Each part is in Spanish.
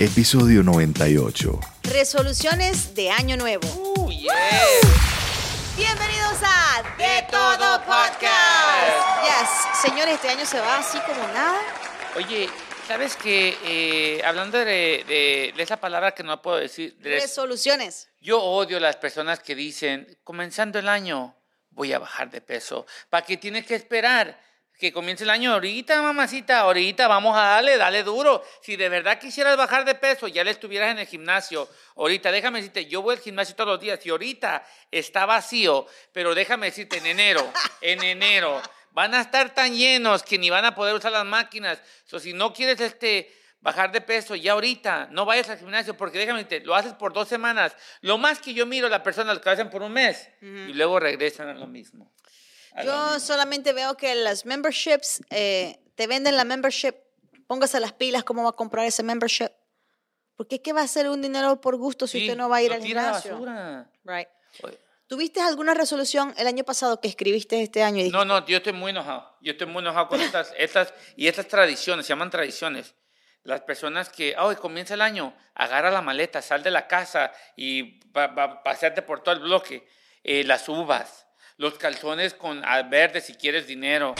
episodio 98. Resoluciones de Año Nuevo. Uh, yeah. Bienvenidos a De Todo Podcast. Yes, señores, este año se va así como nada. Oye, ¿sabes que eh, hablando de, de- de esa palabra que no puedo decir, de- Resoluciones. yo odio las personas que dicen, comenzando el año, voy a bajar de peso. ¿Para qué tienes que esperar? Que comience el año ahorita, mamacita, ahorita vamos a darle, dale duro. Si de verdad quisieras bajar de peso, ya le estuvieras en el gimnasio. Ahorita, déjame decirte, yo voy al gimnasio todos los días y ahorita está vacío, pero déjame decirte, en enero, en enero, van a estar tan llenos que ni van a poder usar las máquinas. So, si no quieres este, bajar de peso, ya ahorita, no vayas al gimnasio, porque déjame decirte, lo haces por dos semanas. Lo más que yo miro a las personas lo que hacen por un mes y luego regresan a lo mismo. A Yo solamente veo que las memberships, eh, te venden la membership, póngase las pilas, ¿cómo va a comprar ese membership? Porque ¿qué va a hacer un dinero por gusto si Sí, usted no va a ir al a gimnasio? basura. Right. Oye, ¿Tuviste alguna resolución el año pasado que escribiste este año? Y No, no, yo estoy muy enojado. Yo estoy muy enojado con estas, estas y estas tradiciones, se llaman tradiciones. Las personas que, hoy comienza el año, agarra la maleta, sal de la casa y va, va- paseate por todo el bloque. Eh, las uvas, los calzones con ah, verde si quieres dinero.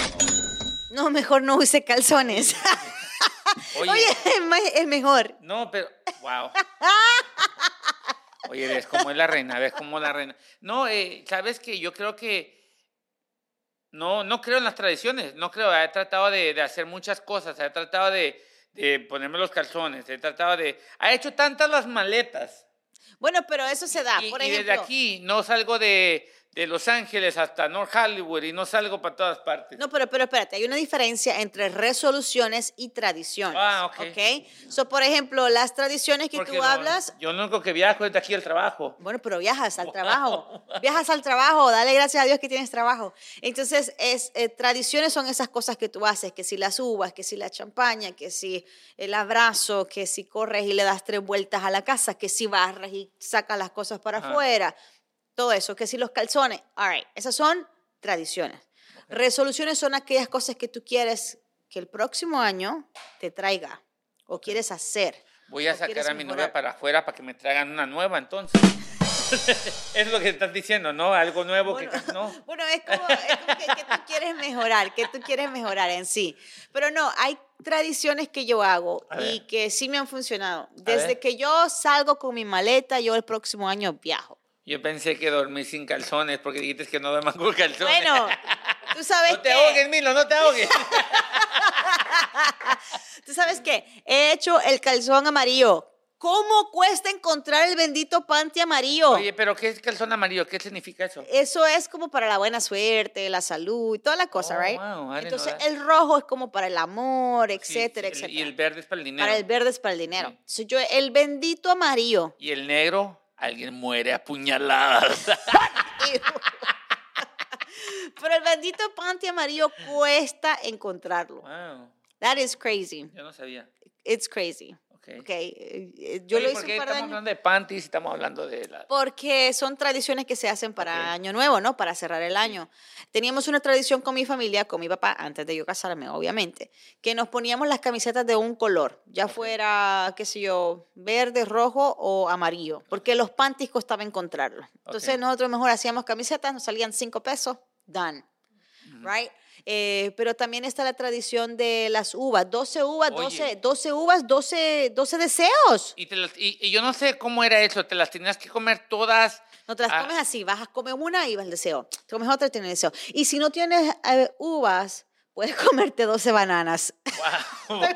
No, mejor no use calzones. Oye, Oye, es me- es mejor. no, pero, wow. Oye, ves cómo es la reina, ves cómo la reina. No, eh, sabes que yo creo que no, no creo en las tradiciones, no creo. He tratado de, de hacer muchas cosas, he tratado de, de ponerme los calzones, he tratado de. Ha hecho tantas las maletas. Bueno, pero eso se da. y, Por y ejemplo, desde aquí no salgo de, de Los Ángeles hasta North Hollywood y no salgo para todas partes. No, pero, pero espérate, hay una diferencia entre resoluciones y tradiciones. Ah, ok. ¿ok? So, por ejemplo, las tradiciones que Porque tú no- hablas, Yo lo único que viajo es de aquí al trabajo. bueno, pero viajas al trabajo. Viajas al trabajo, dale gracias a Dios que tienes trabajo. Entonces, es, eh, tradiciones son esas cosas que tú haces, que si las uvas, que si la champaña, que si el abrazo, que si corres y le das tres vueltas a la casa, que si barras y sacas las cosas para afuera, todo eso, que si los calzones. All right, esas son tradiciones. Resoluciones son aquellas cosas que tú quieres que el próximo año te traiga o quieres hacer. Voy a sacar a mi novia mejorar. para afuera para que me traigan una nueva entonces. es lo que estás diciendo, ¿no? Algo nuevo que no. Bueno, es como, es como que, que tú quieres mejorar, que tú quieres mejorar en sí. Pero no, hay tradiciones que yo hago A y ver. que sí me han funcionado. Desde que yo salgo con mi maleta, yo el próximo año viajo. Yo pensé que dormí sin calzones porque dijiste que no duermas con calzones. Bueno, tú sabes no te que, ahogues, Milo, no te ahogues. tú sabes que he hecho el calzón amarillo. ¿Cómo cuesta encontrar el bendito panty amarillo? Oye, pero ¿qué es calzón amarillo? ¿Qué significa eso? Eso es como para la buena suerte, la salud y toda la cosa, Oh, right? wow, Entonces el rojo es como para el amor, etcétera, sí, etcétera. Y el verde es para el dinero. Para el verde es para el dinero. Sí. Entonces yo, el bendito amarillo. Y el negro, alguien muere a puñaladas. Pero el bendito panty amarillo cuesta encontrarlo. wow, That is crazy. yo no sabía. It's crazy. Okay. Okay. eh, eh, Yo Oye, lo ¿por hice qué un par de estamos años. hablando de panties y estamos hablando de la... Porque son tradiciones que se hacen para Ok. Año Nuevo, ¿no? Para cerrar el año. Teníamos una tradición con mi familia, con mi papá, antes de yo casarme, obviamente, que nos poníamos las camisetas de un color, ya fuera, qué sé yo, verde, rojo o amarillo, porque los panties costaba encontrarlos. Entonces Ok. nosotros mejor hacíamos camisetas, nos salían cinco pesos, done. Right? Eh, pero también está la tradición de las uvas, 12 uvas, Oye. 12, 12 uvas, 12, 12 deseos. Y, te las- y- y yo no sé cómo era eso, te las tenías que comer todas. No te las Ah. comes así, vas a comer una y vas al deseo. Te comes otra y tienes deseo. Y si no tienes eh, uvas, puedes comerte 12 bananas. Wow.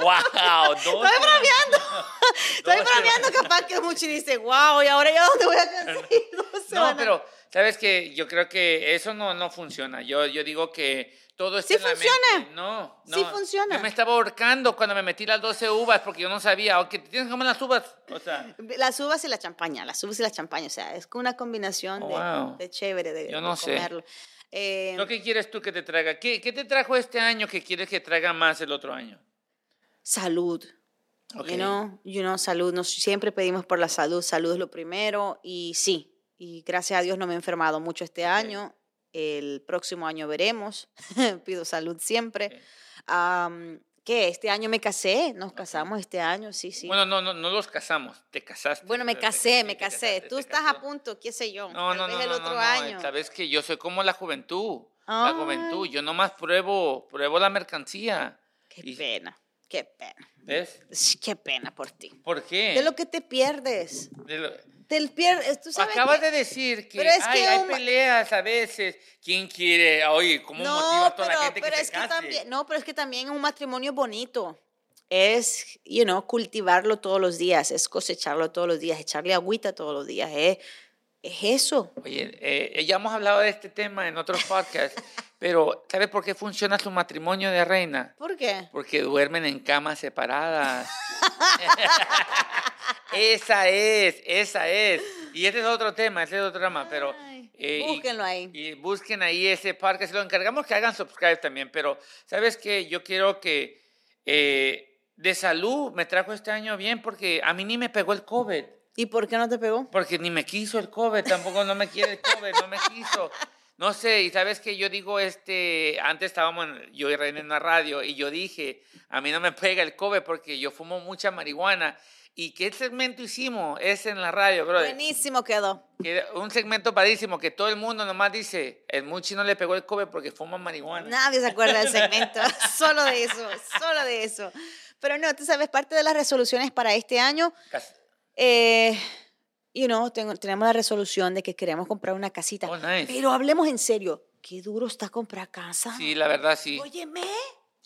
wow. Estoy bromeando. Estoy bromeando, capaz que mucho y dice, wow, ¿y ahora yo dónde voy a conseguir 12 No, pero sabes que yo creo que eso no, no funciona. Yo, yo digo que todo está Sí en la funciona. mente. No, no. Sí funciona. Yo me estaba ahorcando cuando me metí las 12 uvas porque yo no sabía, ok, te tienes que comer las uvas. O sea, Las uvas y la champaña, las uvas y la champaña, o sea, es una combinación Oh, de, wow. de chévere de, Yo de no sé. comerlo. Eh, ¿lo que quieres tú que te traiga? ¿Qué, ¿Qué te trajo este año que quieres que traiga más el otro año? Salud. Ok. You know, you know, salud. Nos siempre pedimos por la salud. Salud es lo primero. Y sí, y gracias a Dios no me he enfermado mucho este año. El próximo año veremos. Pido salud siempre. Ok. Am, ¿Qué? Este año me casé, nos casamos este año, sí, sí. Bueno, no, no, no los casamos, te casaste. Bueno, me casé, me casé. casaste, Tú estás casó. a punto, qué sé yo. No, tal no, vez no, el otro no, año. Sabes que yo soy como la juventud. La Ay. juventud, yo nomás pruebo, pruebo la mercancía. Qué Y- pena, qué pena. ¿Ves? Qué pena por ti. ¿Por qué? De lo que te pierdes. De lo- Te pierdes, tú sabes Acabas que- de decir que, es ay, que hay un peleas a veces. ¿Quién quiere? Oye, ¿cómo motiva a toda pero, la gente pero que es se que case? también, no, pero es que también un matrimonio bonito es, you know, cultivarlo todos los días, es cosecharlo todos los días, echarle agüita todos los días, es, es eso. Oye, eh, ya hemos hablado de este tema en otros podcasts, pero ¿sabes por qué funciona su matrimonio de reina? ¿Por qué? Porque duermen en camas separadas. esa es, esa es. Y ese es otro tema, ese es otro tema, pero... Eh, y- búsquenlo ahí. Y busquen ahí ese podcast. Lo encargamos que hagan subscribe también, pero ¿sabes qué? Yo quiero que eh, de salud me trajo este año bien porque a mí ni me pegó el COVID. ¿Y por qué no te pegó? Porque ni me quiso el COVID, tampoco no me quiere el COVID, no me quiso. No sé, y sabes que yo digo, este, antes estábamos en- yo y Reina en la radio y yo dije, a mí no me pega el COVID porque yo fumo mucha marihuana. ¿Y qué segmento hicimos? Es en la radio, brother. Buenísimo quedó. Que un segmento padrísimo que todo el mundo nomás dice, el Muchi no le pegó el COVID porque fuma marihuana. Nadie se acuerda del segmento, solo de eso, solo de eso. Pero no, tú sabes, parte de las resoluciones para este año, Cas- eh, you know, tengo- tenemos la resolución de que queremos comprar una casita. Oh, nice. Pero hablemos en serio, qué duro está comprar casa. Sí, la verdad sí. Óyeme,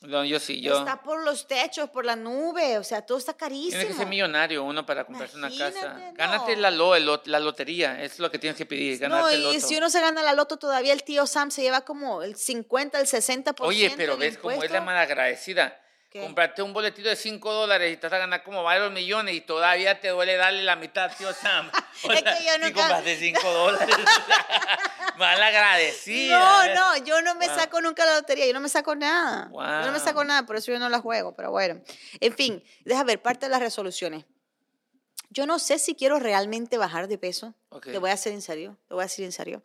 No, yo sí, yo. está por los techos, por la nube, o sea, todo está carísimo. Tiene que ser millonario uno para comprarse una casa. Imagínate, Gánate no. la, lo- el la lotería, es lo que tienes que pedir, No, ganarte el y loto. si uno se gana la loto, todavía el tío Sam se lleva como el 50, el 60%. Oye, pero ves cómo es la malagradecida. ¿Qué? Comprarte un boletito de 5 dólares y te vas a ganar como varios millones y todavía te duele darle la mitad, tío Sam. O Es sea, que yo si nunca- compraste 5 dólares. malagradecida. No, no, yo no me Wow. saco nunca la lotería, yo no me saco nada. Yo no me saco Wow. nada, por eso yo no la juego, pero bueno. En fin, deja ver, parte de las resoluciones. Yo no sé si quiero realmente bajar de peso. Ok. Te voy a hacer en serio, te voy a decir en serio.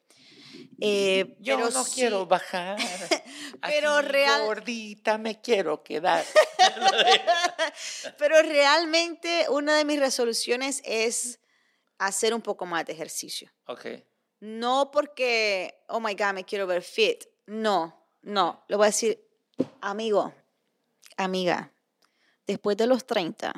Eh, Yo pero no sí- quiero bajar. Pero Así real- Gordita me quiero quedar. Pero realmente una de mis resoluciones es hacer un poco más de ejercicio. ok. No porque, oh my God, me quiero ver fit. No, no. Le voy a decir, amigo, amiga, después de los 30,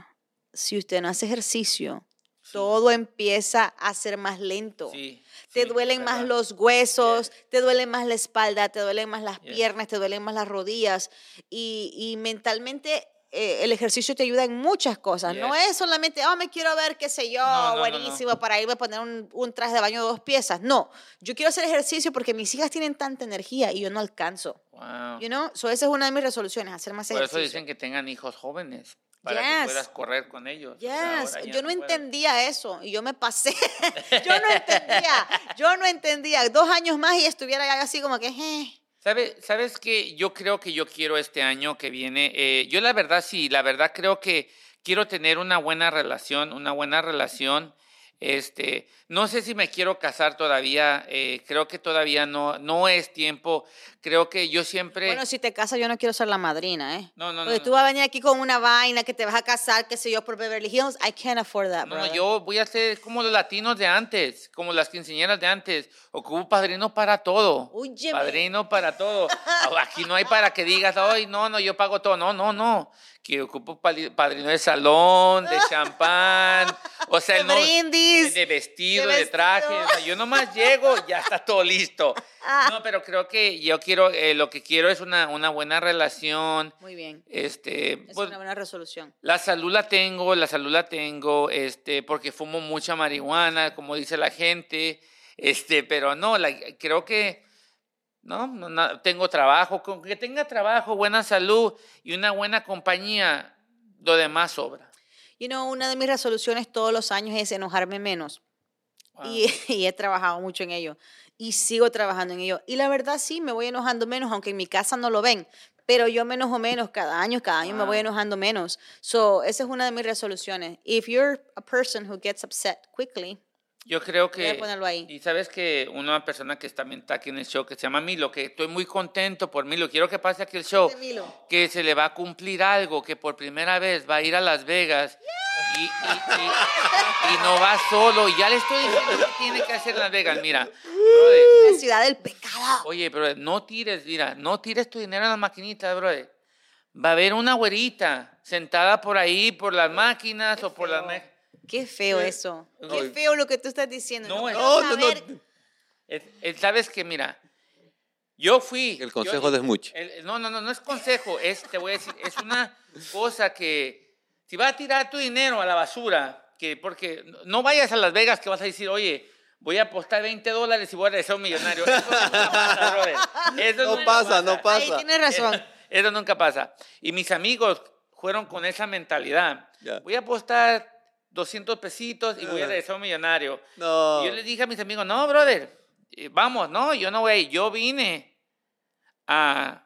si usted no hace ejercicio, todo empieza a ser más lento. Sí. Te sí, duelen más los huesos, te duelen más la espalda, te duelen más las Yeah. piernas, te duelen más las rodillas. Y, y mentalmente eh, el ejercicio te ayuda en muchas cosas. No Yes. es solamente, oh, me quiero ver, qué sé yo, No, no, no, no. buenísimo, para irme a poner un, un traje de baño de dos piezas. No, yo quiero hacer ejercicio porque mis hijas tienen tanta energía y yo no alcanzo. Wow. You know? So esa es una de mis resoluciones, hacer más Por eso ejercicio. dicen que tengan hijos jóvenes, para Yes. que puedas correr con ellos. O sea, Yes, ahora ya yo no puedes. entendía eso y yo me pasé. yo no entendía, yo no entendía. Dos años más y estuviera así como que, eh. ¿Sabes, ¿Sabes que Yo creo que yo quiero este año que viene. eh, yo la verdad sí, la verdad creo que quiero tener una buena relación, una buena relación. Este, no sé si me quiero casar todavía, eh, creo que todavía no, no es tiempo. Creo que yo siempre... Bueno, si te casas, yo no quiero ser la madrina, ¿eh? no, no, no, Porque no. tú vas a venir aquí con una vaina que te vas a casar, qué sé yo, por Beverly Hills. I can't afford that, No, brother. yo voy a ser como los latinos de antes, como las quinceañeras de antes. Ocupo padrino para todo. Padrino para todo. Aquí no hay para que digas, ay, no, no, yo pago todo. No, no, no. Que ocupo padrino de salón, de champán, o sea, De no, brindis, de vestido, de de, traje. vestido. O sea, yo nomás llego, ya está todo listo. Ah. No, pero creo que yo quiero, eh, lo que quiero es una, una buena relación. Muy bien. Este, Es pues, una buena resolución. la salud la tengo, la salud la tengo, este, porque fumo mucha marihuana, como dice la gente, este, pero no, la- creo que, no, no, no, tengo trabajo, con que tenga trabajo, buena salud y una buena compañía, lo demás sobra. You know, una de mis resoluciones todos los años es enojarme menos. Wow. Y, y he trabajado mucho en ello. Y sigo trabajando en ello. Y la verdad sí, me voy enojando menos, aunque en mi casa no lo ven. Pero yo me enojo menos cada año, cada año me voy Wow. enojando menos. So, esa es una de mis resoluciones. If you're a person who gets upset quickly, Yo creo Voy a que... ponerlo ahí. Y sabes que una persona que también está aquí en el show, que se llama Milo, que estoy muy contento por Milo, quiero que pase aquí el show, que se le va a cumplir algo, que por primera vez va a ir a Las Vegas y, y- y- y no va solo. Y ya le estoy diciendo que tiene que hacer en Las Vegas. Mira, brother, La ciudad del pecado. oye, brother, no tires, mira, no tires tu dinero en las maquinitas, brother. Va a haber una güerita sentada por ahí, por las máquinas o por las... Qué feo eso. Qué No, feo lo que tú estás diciendo. No, No, No, no, no. Sabes que, mira, yo fui. El yo- consejo de Smuch. no, no, no, no es consejo, es, te voy a decir, es una cosa que si vas a tirar tu dinero a la basura, que porque no vayas a Las Vegas que vas a decir, oye, voy a apostar 20 dólares y voy a regresar un millonario. Eso nunca pasa, brother. Eso No nunca pasa, no Ahí pasa. tienes razón. Eso nunca pasa. Y mis amigos fueron con esa mentalidad. Ya. Voy a apostar 200 pesitos y voy a Ah. regresar un millonario. No. Y yo les dije a mis amigos, no, brother, eh, vamos, no, yo no voy a. Yo vine a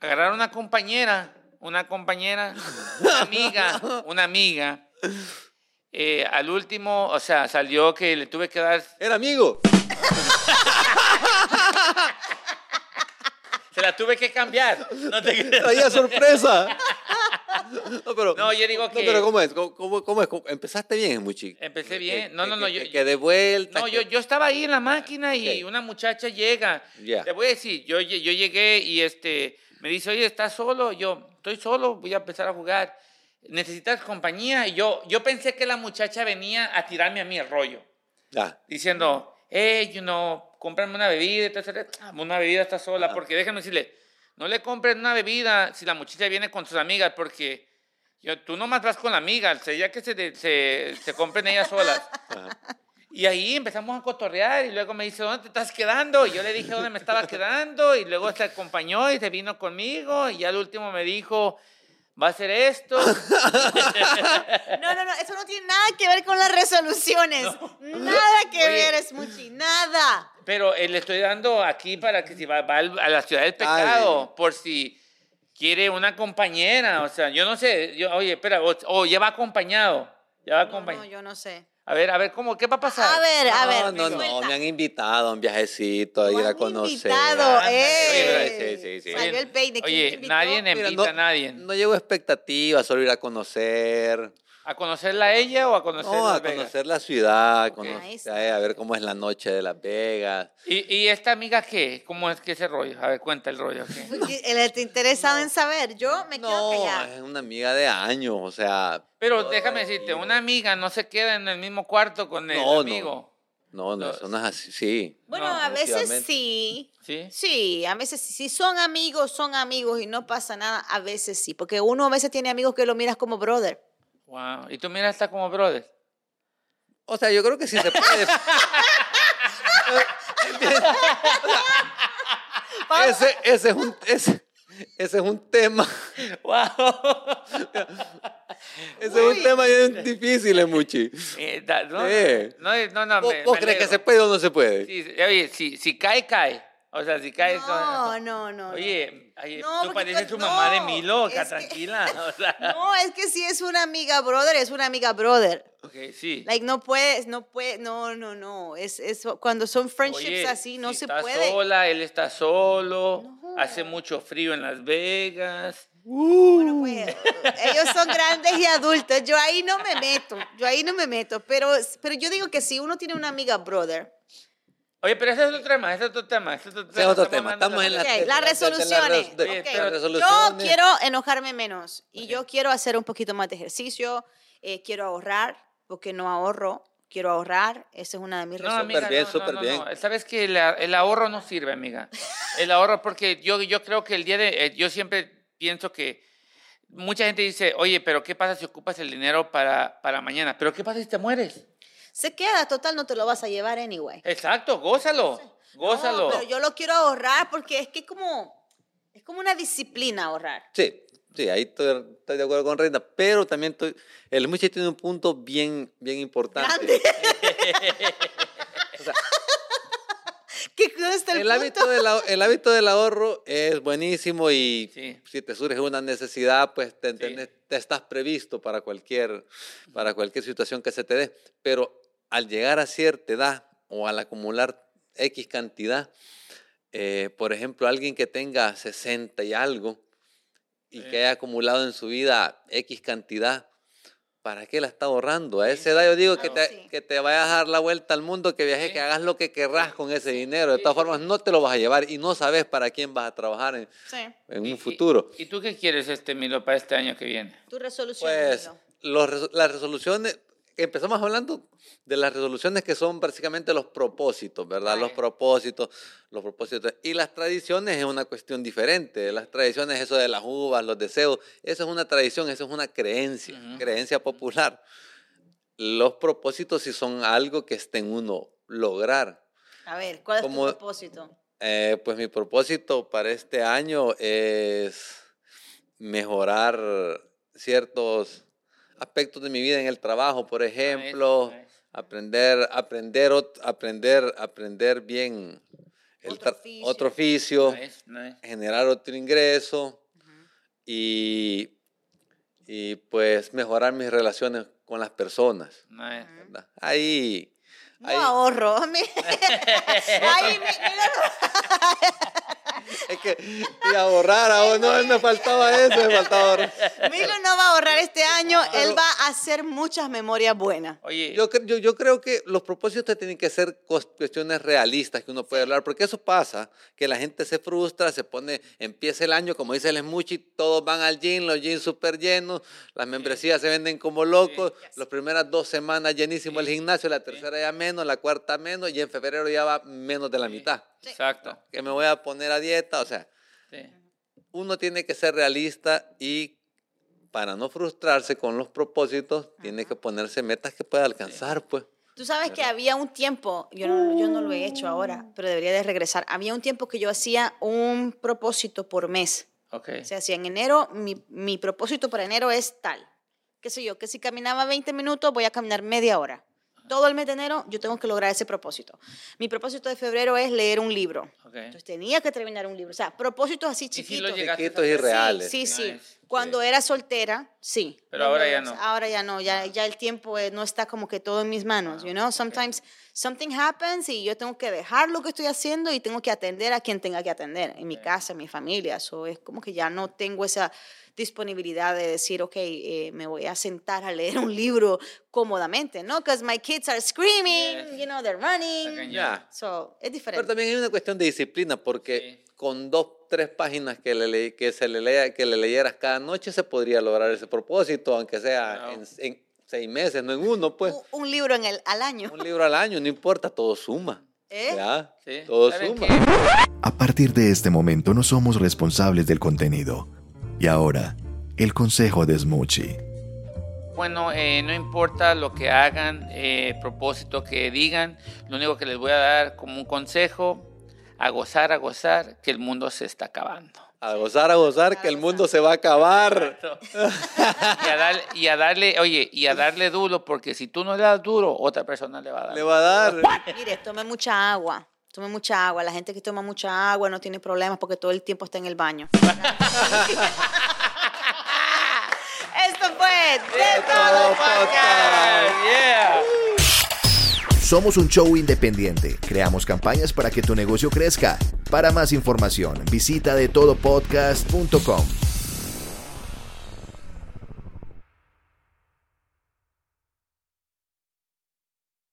agarrar una compañera, una compañera, una amiga, una amiga. Eh, al último, o sea, salió que le tuve que dar, Era amigo. se la tuve que cambiar. No te. Traía sorpresa. No, pero, No, yo digo que- No, pero ¿cómo es? ¿Cómo, cómo- cómo es? ¿Cómo- Empezaste bien, Muchi. Empecé bien. No, no, no, yo- Que, que de vuelta. No, que- yo, yo estaba ahí en la máquina y Ok. una muchacha llega. Ya. Te voy a decir, yo, yo llegué y este, me dice, oye, ¿estás solo? Yo, estoy solo, voy a empezar a jugar. ¿Necesitas compañía? Y yo, yo pensé que la muchacha venía a tirarme a mí el rollo, Ya. diciendo, hey, you know, cómprame una bebida. Entonces, "Ah, una bebida está sola, porque déjame decirle, no le compres una bebida si la muchacha viene con sus amigas, porque yo, tú nomás vas con la amiga, o sea, ya que se, de- se, se compren ellas solas. Ajá. Y ahí empezamos a cotorrear y luego me dice, ¿dónde te estás quedando? Y yo le dije dónde me estaba quedando y luego se acompañó y se vino conmigo y al último me dijo, va a hacer esto. No, no, no, eso no tiene nada que ver con las resoluciones. Nada que Oye. ver, es muchi, nada. Pero eh, le estoy dando aquí para que si va, a la ciudad del pecado, por si quiere una compañera. O sea, yo no sé, yo, oye, espera, o, o ya va acompañado. Ya va No, acompañado. no, yo no sé. A ver, a ver, ¿cómo? ¿Qué va a pasar? A ver, a ver. No, no, no, me han invitado a un viajecito a ir a han conocer. invitado, Ándale, ¡eh! sí, sí, sí. Salió el peine. ¿quién te Oye, nadie me Mira, invita no- a nadie. No llevo expectativas, solo ir a conocer. ¿A conocerla a ella o a conocer No, a Las Vegas? conocer la ciudad, Ok. conocer- Ahí está. a ver cómo es la noche de Las Vegas. ¿Y, y esta amiga qué? ¿Cómo es que ese rollo? A ver, cuenta el rollo. ¿qué? Él está interesado en saber. Yo me quedo No, callada. es una amiga de años, o sea, Pero déjame decirte, una amiga no se queda en el mismo cuarto con el No, no. amigo. no, no, No, eso no es así, sí. Bueno, No, a veces definitivamente. sí. ¿Sí? Sí, a veces sí. Si son amigos, son amigos y no pasa nada, a veces sí. Porque uno a veces tiene amigos que lo miras como brother. Wow. Y tú miras hasta como brother. O sea, yo creo que sí se puede. ese, ese es un, ese, ese es un tema, Wow. ese es un tema bien difícil, Muchi. Eh, no, Sí. no, no, no, ¿Vos, me- vos me crees que se puede o no se puede? Sí, oye, si, si cae, cae. O sea, si cae... No, no, no. Oye, oye, No, tú pareces tu mamá de es que- tranquila. O sea, No, es que si es una amiga brother, es una amiga brother. ok, sí. Like, no puedes, no puedes, no, no, no. Es, es cuando son friendships Oye, así, no si se está puede. sola, él está solo, No. hace mucho frío en Las Vegas. Bueno, pues, ellos son grandes y adultos. Yo ahí no me meto. Yo ahí no me meto. Pero, pero yo digo que si uno tiene una amiga brother, Oye, pero ese es otro tema, ese es otro tema. Ese es otro Ese es otro tema. Estamos en la- Ok, de- de- las de- de la resoluciones. res- de- Oye, Ok, pero las Yo resoluciones. quiero enojarme menos y yo quiero hacer un poquito más de ejercicio. eh, quiero ahorrar porque no ahorro. Quiero ahorrar. Esa es una de mis No, resoluciones. amiga, bien, no, súper no, no, bien. no. Sabes que el, el ahorro no sirve, amiga. El ahorro, porque yo, yo creo que el día de. eh, Yo siempre pienso que. Mucha gente dice, oye, pero ¿qué pasa si ocupas el dinero para, para mañana? ¿Pero qué pasa si te mueres? Se queda, total, no te lo vas a llevar anyway. Exacto, gózalo. Gózalo. No, pero yo lo quiero ahorrar porque es que como, es como una disciplina ahorrar. Sí, sí, ahí estoy, estoy de acuerdo con Reina, pero también estoy, el Muchi tiene un punto bien, bien importante. ¿Qué cuesta el, El hábito, del, el hábito del ahorro es buenísimo y Sí. si te surge una necesidad, pues te, entendés- te estás previsto para cualquier, para cualquier situación que se te dé. Pero al llegar a cierta edad o al acumular X cantidad, eh, por ejemplo, alguien que tenga 60 y algo y Sí. que haya acumulado en su vida X cantidad, ¿para qué la está ahorrando? A esa edad yo digo que, te, Sí. que te vayas a dar la vuelta al mundo, que viajes, Sí. que hagas lo que querrás con ese dinero. De todas sí, formas, no te lo vas a llevar y no sabes para quién vas a trabajar en, Sí. en Y- un y- futuro. ¿Y, tú qué quieres, este Milo, para este año que viene? Tu resolución. Pues los las resoluciones, empezamos hablando de las resoluciones que son básicamente los propósitos, ¿verdad? Los propósitos, los propósitos. Y las tradiciones es una cuestión diferente. Las tradiciones, eso de las uvas, los deseos, eso es una tradición, eso es una creencia, creencia popular. Los propósitos sí son algo que esté en uno lograr. A ver, ¿cuál es como- tu propósito? Eh, pues mi propósito para este año es mejorar ciertos aspectos de mi vida en el trabajo, por ejemplo, aprender, aprender, aprender, aprender bien el Otro oficio. otro generar otro ingreso y, y pues mejorar mis relaciones con las personas. Ahí, No ahí- ahorro. Mira, es que y ahorrar, ah, no, me faltaba eso, me faltaba ahorrar. Milo no va a ahorrar este año, él va a hacer muchas memorias buenas. Oye, Yo, yo, yo creo que los propósitos tienen que ser cuestiones realistas que uno puede hablar, porque eso pasa, que la gente se frustra, se pone, empieza el año, como dice el Smuchi, todos van al gym, los gyms súper llenos, las membresías se venden como locos, las primeras dos semanas llenísimo el gimnasio, la tercera ya menos, la cuarta menos, y en febrero ya va menos de la mitad. Exacto. Que me voy a poner a dieta, o sea, Sí. uno tiene que ser realista y para no frustrarse con los propósitos, tiene que ponerse metas que pueda alcanzar, pues. Tú sabes que había un tiempo, yo no, yo no lo he hecho ahora, pero debería de regresar. Había un tiempo que yo hacía un propósito por mes. Ok. O sea, si en enero, mi, mi propósito para enero es tal. Qué sé yo, que si caminaba 20 minutos, voy a caminar media hora. Todo el mes de enero yo tengo que lograr ese propósito. Mi propósito de febrero es leer un libro. ok. Entonces tenía que terminar un libro. O sea, propósitos así si chiquitos. llegaste Chiquitos a y reales. Sí, sí, sí. Nice, Cuando sí. era soltera, sí. Pero No, ahora no, ya no. Ahora ya no, ya, ya el tiempo eh, no está como que todo en mis manos, you know? Sometimes something happens y yo tengo que dejar lo que estoy haciendo y tengo que atender a quien tenga que atender, en mi casa, en mi familia. Eso es como que ya no tengo esa disponibilidad de decir, ok, eh, me voy a sentar a leer un libro cómodamente, ¿no? Because my kids are screaming, Yes. you know, they're running. Ya. So, es Pero diferente. también hay una cuestión de disciplina, porque Sí. con dos, tres páginas que, le, que, se le lea, que le leyeras cada noche se podría lograr ese propósito, aunque sea en, en seis meses, no en uno, pues. Un- un libro en el, al año. Un libro al año, no importa, todo suma. ¿Eh? ¿Ya? Sí. Todo ¿Saben suma. qué? A partir de este momento no somos responsables del contenido. Y ahora, el consejo de Smoochie. Bueno, eh, no importa lo que hagan, eh, propósito que digan, lo único que les voy a dar como un consejo, a gozar, a gozar, que el mundo se está acabando. A gozar, a gozar, que el mundo se va a acabar. y, a darle, y a darle, oye, y a darle duro, porque si tú no le das duro, otra persona le va a dar. Le va a dar. Mire, tome mucha agua. Tome mucha agua. La gente que toma mucha agua no tiene problemas porque todo el tiempo está en el baño. Esto fue De Todo Podcast. Yeah. Somos un show independiente. Creamos campañas para que tu negocio crezca. Para más información, visita de todopodcast.com.